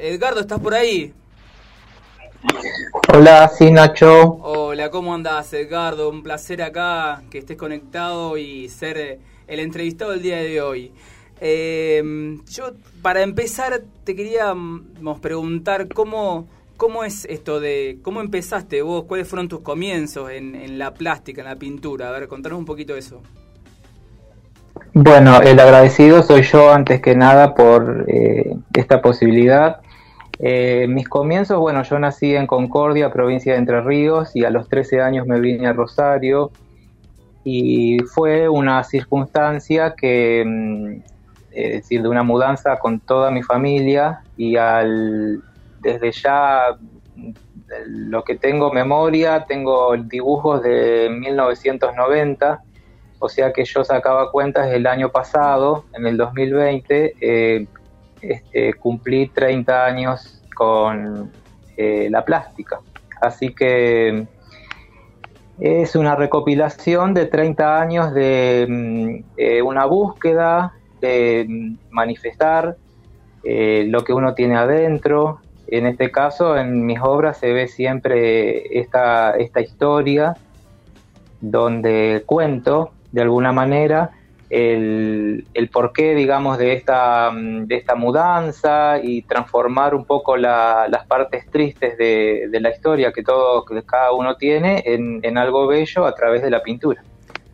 Edgardo, ¿estás por ahí? Hola, sí, Nacho. Hola, ¿cómo andás, Edgardo? Un placer acá que estés conectado y ser eh, el entrevistado del día de hoy. Eh, yo, para empezar, te queríamos preguntar cómo, cómo es esto de, cómo empezaste vos, cuáles fueron tus comienzos en, la plástica, en la pintura. A ver, contanos un poquito de eso. Bueno, el agradecido soy yo antes que nada por eh, esta posibilidad. Eh, mis comienzos, bueno, yo nací en Concordia, provincia de Entre Ríos, y a los 13 años me vine a Rosario. Y fue una circunstancia que, mm, es decir, de una mudanza con toda mi familia y al, desde ya lo que tengo memoria, tengo dibujos de 1990, o sea que yo sacaba cuentas el año pasado, en el 2020, eh, este, cumplí 30 años con eh, la plástica. Así que es una recopilación de 30 años de mm, eh, una búsqueda, de mm, manifestar lo que uno tiene adentro. En este caso, en mis obras se ve siempre esta, esta historia donde cuento de alguna manera el, el porqué, digamos, de esta, de esta mudanza y transformar un poco las partes tristes de, la historia que, todo, que cada uno tiene en, algo bello a través de la pintura.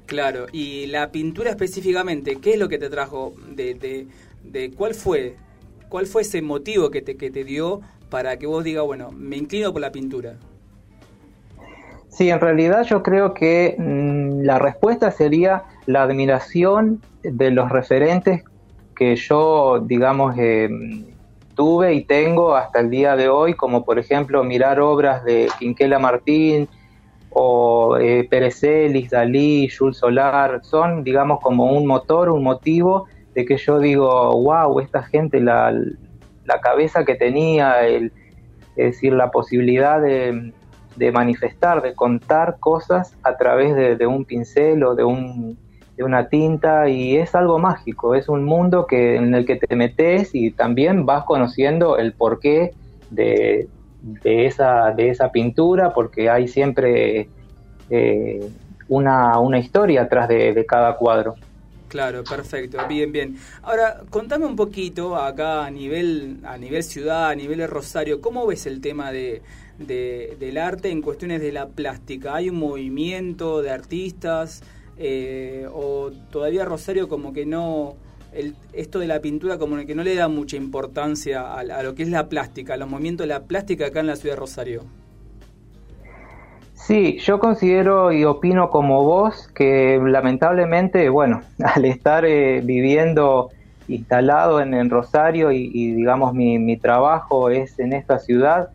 Claro, y la pintura específicamente, ¿qué es lo que te trajo? De, de, ¿Cuál fue cuál fue ese motivo que te, que te dio para que vos digas, bueno, me inclino por la pintura? Sí, en realidad yo creo que mm, la respuesta sería la admiración de los referentes que yo, digamos, eh, tuve y tengo hasta el día de hoy, como por ejemplo mirar obras de Quinquela Martín o eh, Celis, Dalí, Jules Solar, son, digamos, como un motor, un motivo de que yo digo, wow, esta gente, la, la cabeza que tenía, el, es decir, la posibilidad de de manifestar, de contar cosas a través de, un pincel o de, un, de una tinta y es algo mágico, es un mundo que, en el que te metes y también vas conociendo el porqué de, de, esa, de esa pintura porque hay siempre eh, una, una, historia atrás de, cada cuadro. Claro, perfecto, bien, bien. Ahora, contame un poquito acá a nivel, a nivel ciudad, a nivel de Rosario, ¿cómo ves el tema de, de, del arte en cuestiones de la plástica? ¿Hay un movimiento de artistas eh, o todavía Rosario como que no, esto de la pintura como que no le da mucha importancia a, lo que es la plástica, a los movimientos de la plástica acá en la ciudad de Rosario? Sí, yo considero y opino como vos que lamentablemente, bueno, al estar eh, viviendo instalado en, Rosario y, y digamos mi, mi, trabajo es en esta ciudad,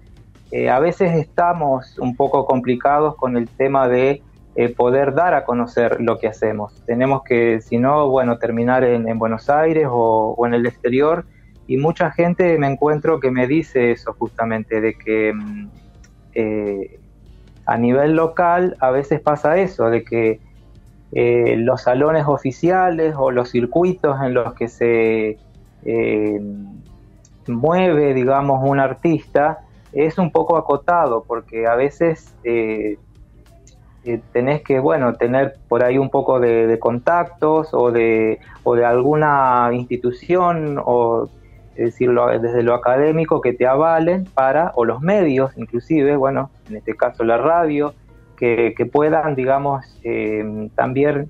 eh, a veces estamos un poco complicados con el tema de eh, poder dar a conocer lo que hacemos. Tenemos que, si no, bueno, terminar en, Buenos Aires o, en el exterior. Y mucha gente me encuentro que me dice eso justamente, de que mm, eh, a nivel local a veces pasa eso, de que los salones oficiales o los circuitos en los que se mueve, digamos, un artista, es un poco acotado porque a veces eh, tenés que, bueno, tener por ahí un poco de, contactos o de, o de alguna institución o decirlo desde lo académico que te avalen para, o los medios inclusive, bueno, en este caso la radio, que, puedan, digamos, eh, también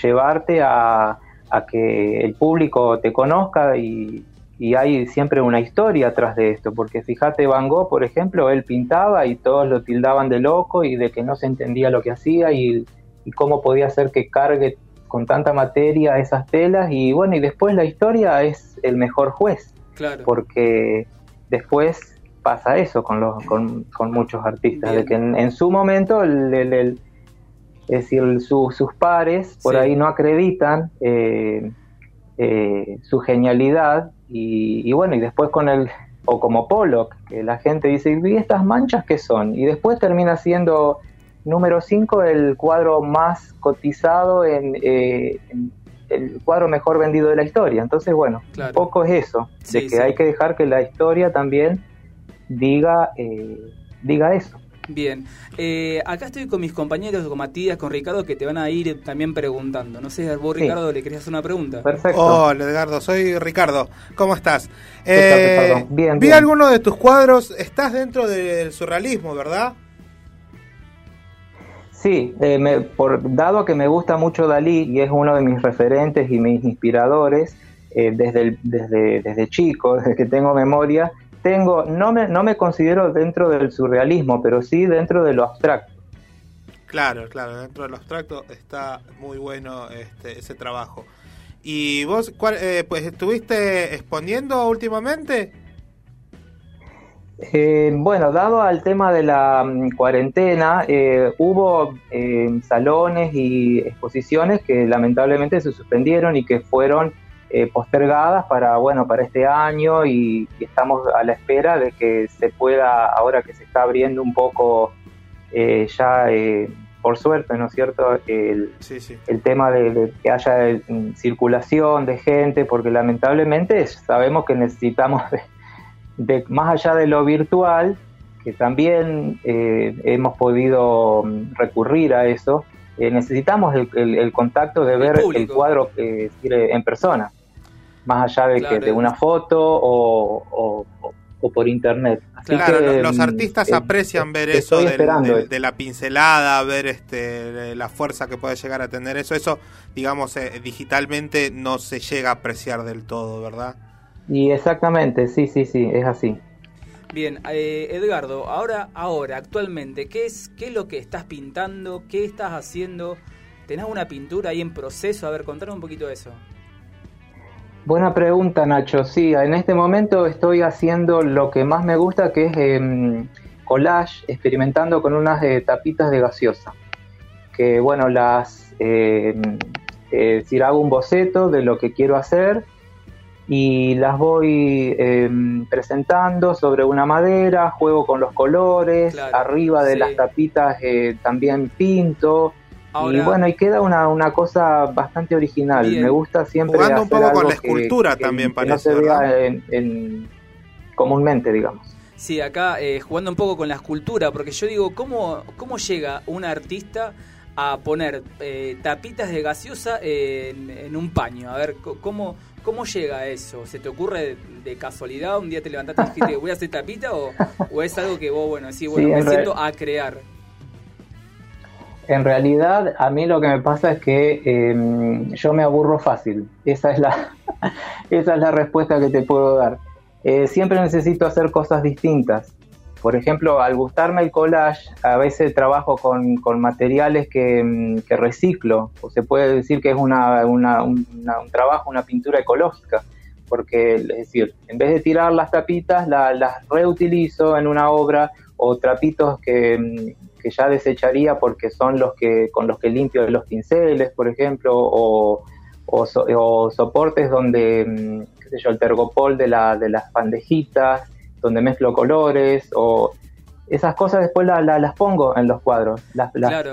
llevarte a, a que el público te conozca y, y hay siempre una historia atrás de esto, porque fíjate Van Gogh, por ejemplo, él pintaba y todos lo tildaban de loco y de que no se entendía lo que hacía y, cómo podía ser que cargue con tanta materia esas telas y bueno, y después la historia es el mejor juez, claro. porque después pasa eso con, los, con, muchos artistas, de que en, su momento el, es decir, sus pares por ahí no acreditan eh, eh, su genialidad y, bueno, y después con el, o como Pollock, que la gente dice, ¿y estas manchas qué son? Y después termina siendo número 5 el cuadro más cotizado en, eh, el cuadro mejor vendido de la historia. Entonces, bueno, poco es eso, de que hay que dejar que la historia también diga, eh, diga eso. Bien, eh, acá estoy con mis compañeros, con Matías, con Ricardo, que te van a ir también preguntando. No sé, vos Ricardo, ¿le querías hacer una pregunta? Perfecto. Hola Edgardo, soy Ricardo. ¿Cómo estás? Eh, bien, vi alguno de tus cuadros, estás dentro del surrealismo, ¿verdad? Sí, eh, por, dado que me gusta mucho Dalí y es uno de mis referentes y mis inspiradores desde, desde, desde chico, desde que tengo memoria, tengo, no me, no me considero dentro del surrealismo, pero sí dentro de lo abstracto. Claro, claro, dentro de lo abstracto está muy bueno este, ese trabajo. ¿Y vos, cuál, eh, pues, estuviste exponiendo últimamente? Eh, bueno, dado al tema de la mm, cuarentena, eh, hubo salones y exposiciones que lamentablemente se suspendieron y que fueron eh, postergadas para, bueno, para este año y, estamos a la espera de que se pueda, ahora que se está abriendo un poco eh, ya, eh, por suerte, ¿no es cierto?, el, el tema de, que haya circulación de gente, porque lamentablemente sabemos que necesitamos, de, más allá de lo virtual, que también hemos podido mm, recurrir a eso, necesitamos el, contacto de ver el, cuadro que en persona más allá de que de una foto o, por internet. claro, los, mm, artistas eh, aprecian ver eso de, la pincelada, ver este la fuerza que puede llegar a tener eso. Eso, digamos, eh, digitalmente no se llega a apreciar del todo, ¿verdad? Y exactamente, sí, sí, sí, es así. Bien, eh, Edgardo, ahora, ahora, actualmente, ¿qué es, ¿qué es lo que estás pintando? ¿Qué estás haciendo? ¿Tenés una pintura ahí en proceso? A ver, contanos un poquito de eso. Buena pregunta, Nacho. Sí, en este momento estoy haciendo lo que más me gusta, que es em, collage, experimentando con unas eh, tapitas de gaseosa. Que bueno, las, eh, decir, hago un boceto de lo que quiero hacer y las voy em, presentando sobre una madera, juego con los colores, arriba de las tapitas eh, también pinto y bueno, y queda una, una cosa bastante original. Me gusta siempre. Jugando un poco con la escultura también, parece. No se vea en, comúnmente, digamos. Sí, acá eh, jugando un poco con la escultura, porque yo digo, ¿cómo, cómo llega un artista a poner eh, tapitas de gaseosa en, un paño? A ver, ¿cómo, ¿cómo llega a eso? ¿Se te ocurre de casualidad? ¿Un día te levantaste y dijiste, voy a hacer tapita? ¿O, o es algo que vos, bueno, sí, bueno, me siento a crear? En realidad, a mí lo que me pasa es que em, yo me aburro fácil. Esa es la, esa es la respuesta que te puedo dar. Eh, siempre necesito hacer cosas distintas. Por ejemplo, al gustarme el collage, a veces trabajo con, materiales em, que, reciclo, o se puede decir que es una, un trabajo, una pintura ecológica, porque es decir, en vez de tirar las tapitas, las reutilizo en una obra o trapitos que, em, que ya desecharía porque son los que con los que limpio los pinceles, por ejemplo, o, o, soportes donde, mm, qué sé yo, el tergopol de, la, de las bandejitas, donde mezclo colores, o esas cosas después las pongo en los cuadros, las, las,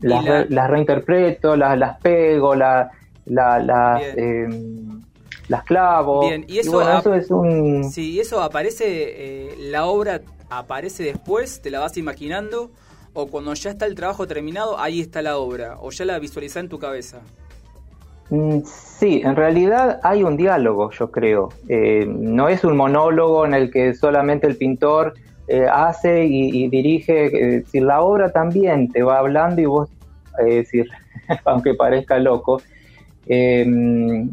las, reinterpreto, las, las pego, las, las, em, las clavo. Bien, y eso, eso es un... Sí, eso aparece, eh, la obra aparece después, te la vas imaginando o cuando ya está el trabajo terminado, ahí está la obra, o ya la visualiza en tu cabeza? Mm, sí, en realidad hay un diálogo, yo creo. Eh, no es un monólogo en el que solamente el pintor eh, hace y, dirige. si la obra también te va hablando y vos, decir, aunque parezca loco, em,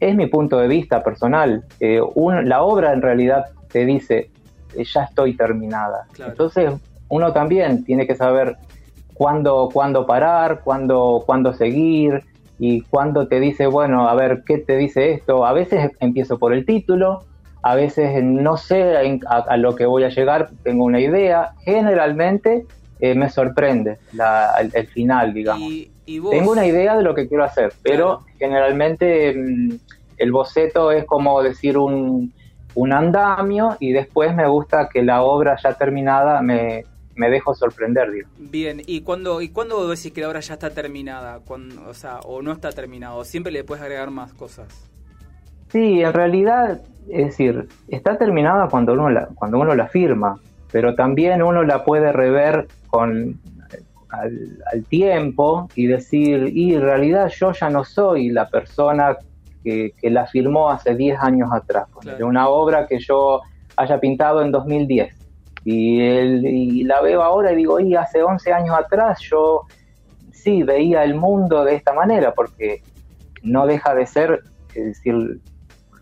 es mi punto de vista personal. la obra en realidad te dice, ya estoy terminada. Entonces uno también tiene que saber cuándo, cuándo parar, cuándo, cuándo seguir y cuándo te dice, bueno, a ver, ¿qué te dice esto? A veces empiezo por el título, a veces no sé a, lo que voy a llegar, tengo una idea, generalmente eh, me sorprende el, final, digamos. Tengo una idea de lo que quiero hacer, pero generalmente mm, el boceto es como decir un, un andamio y después me gusta que la obra ya terminada me, me dejo sorprender. Digo. Bien, ¿y cuándo, ¿y cuándo decís que la obra ya está terminada? Cuando, o sea, o no está terminada, o siempre le puedes agregar más cosas. Sí, en realidad, es decir, está terminada cuando uno la, cuando uno la firma, pero también uno la puede rever con al, tiempo y decir, y en realidad yo ya no soy la persona que, la firmó hace 10 años atrás, de una obra que yo haya pintado en 2010. Y, y la veo ahora y digo, y hace 11 años atrás yo sí veía el mundo de esta manera, porque no deja de ser, es decir,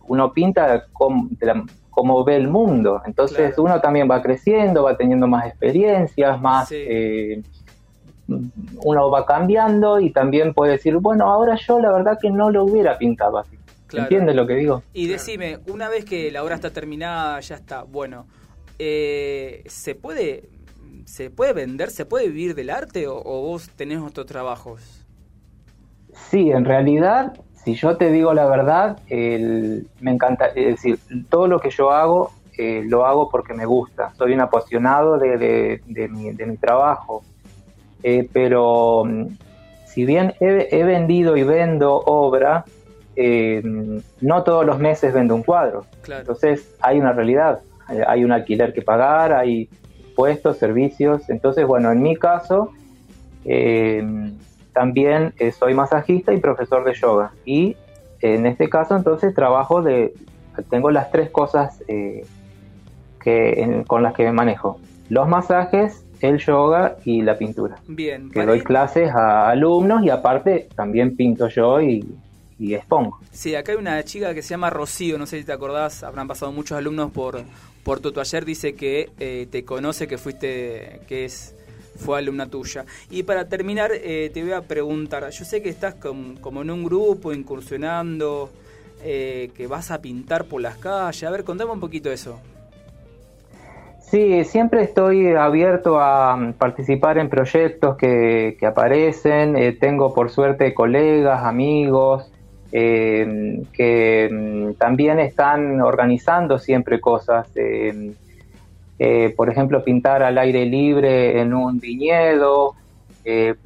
uno pinta como, ve el mundo. Entonces uno también va creciendo, va teniendo más experiencias, más... Eh, uno va cambiando y también puede decir, bueno, ahora yo la verdad que no lo hubiera pintado así. ¿Entiendes lo que digo? Y decime, una vez que la obra está terminada, ya está, bueno, eh, ¿se puede se puede vender, se puede vivir del arte o, vos tenés otros trabajos? Sí, en realidad, si yo te digo la verdad, me encanta, es decir, todo lo que yo hago eh, lo hago porque me gusta, soy un apasionado de, de, mi, de mi trabajo. Eh, pero mm, si bien he, vendido y vendo obra, eh, no todos los meses vendo un cuadro. Entonces hay una realidad, hay un alquiler que pagar, hay puestos, servicios. Entonces, bueno, en mi caso, eh, también soy masajista y profesor de yoga. Y en este caso, entonces, trabajo de, tengo las tres cosas que, con las que me manejo. Los masajes, el yoga y la pintura. Bien. Que doy clases a alumnos y aparte también pinto yo y, y expongo. Sí, acá hay una chica que se llama Rocío, no sé si te acordás, habrán pasado muchos alumnos por, por tu taller, dice que eh, te conoce, que fuiste, que es fue alumna tuya. Y para terminar, eh, te voy a preguntar, yo sé que estás como en un grupo, incursionando, eh, que vas a pintar por las calles, a ver, contame un poquito eso. Sí, siempre estoy abierto a mm, participar en proyectos que, aparecen. Eh, tengo por suerte colegas, amigos eh, que mm, también están organizando siempre cosas. Eh, por ejemplo, pintar al aire libre en un viñedo,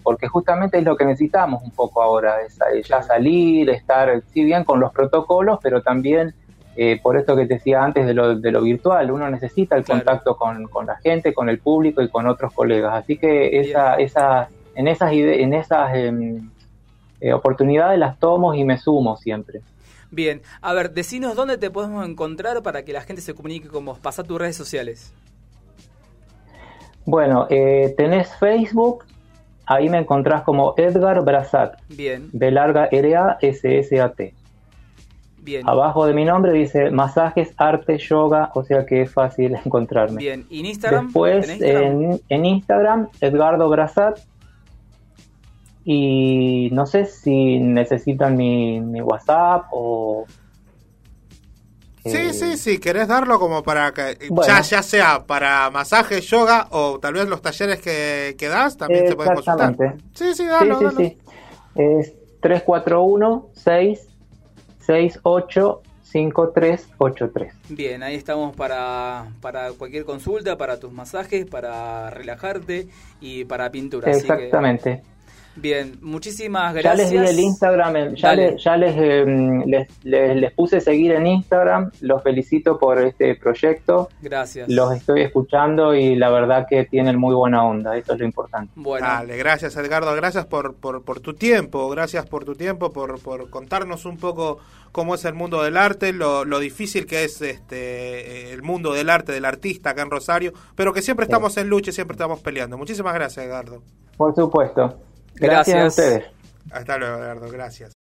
porque justamente es lo que necesitamos un poco ahora, es ya salir, estar, si bien con los protocolos, pero también eh, por esto que te decía antes de lo, de lo virtual, uno necesita el contacto con, la gente, con el público y con otros colegas. Así que esa, esa, en esas, en esas em, eh, oportunidades las tomo y me sumo siempre. Bien, a ver, decinos dónde te podemos encontrar para que la gente se comunique con vos. Pasa tus redes sociales. Bueno, eh, tenés Facebook, ahí me encontrás como Edgar Brazat. Bien. De larga R-A-S-S-A-T. Abajo de mi nombre dice masajes, arte, yoga, o sea que es fácil encontrarme. Bien, ¿y en Instagram? Después En, Instagram, Edgardo Brazat. Y no sé si necesitan mi, WhatsApp o... Sí, sí, sí, querés darlo como para que ya, ya sea para masajes, yoga o tal vez los talleres que, que das, también se pueden consultar. Sí, sí, dalo, sí, sí, Sí. Es 341 6 685383. Bien, ahí estamos para, para cualquier consulta, para tus masajes, para relajarte y para pintura. Exactamente. Bien, muchísimas gracias. Ya les di el Instagram, ya, em, les, les, puse seguir en Instagram, los felicito por este proyecto. Gracias. Los estoy escuchando y la verdad que tienen muy buena onda, eso es lo importante. Bueno. Dale, gracias Edgardo, gracias por, por, por tu tiempo, gracias por tu tiempo, por, por contarnos un poco cómo es el mundo del arte, lo, lo difícil que es este el mundo del arte, del artista acá en Rosario, pero que siempre estamos en lucha y siempre estamos peleando. Muchísimas gracias Edgardo. Por supuesto. Gracias, a ustedes. Hasta luego, Eduardo. Gracias.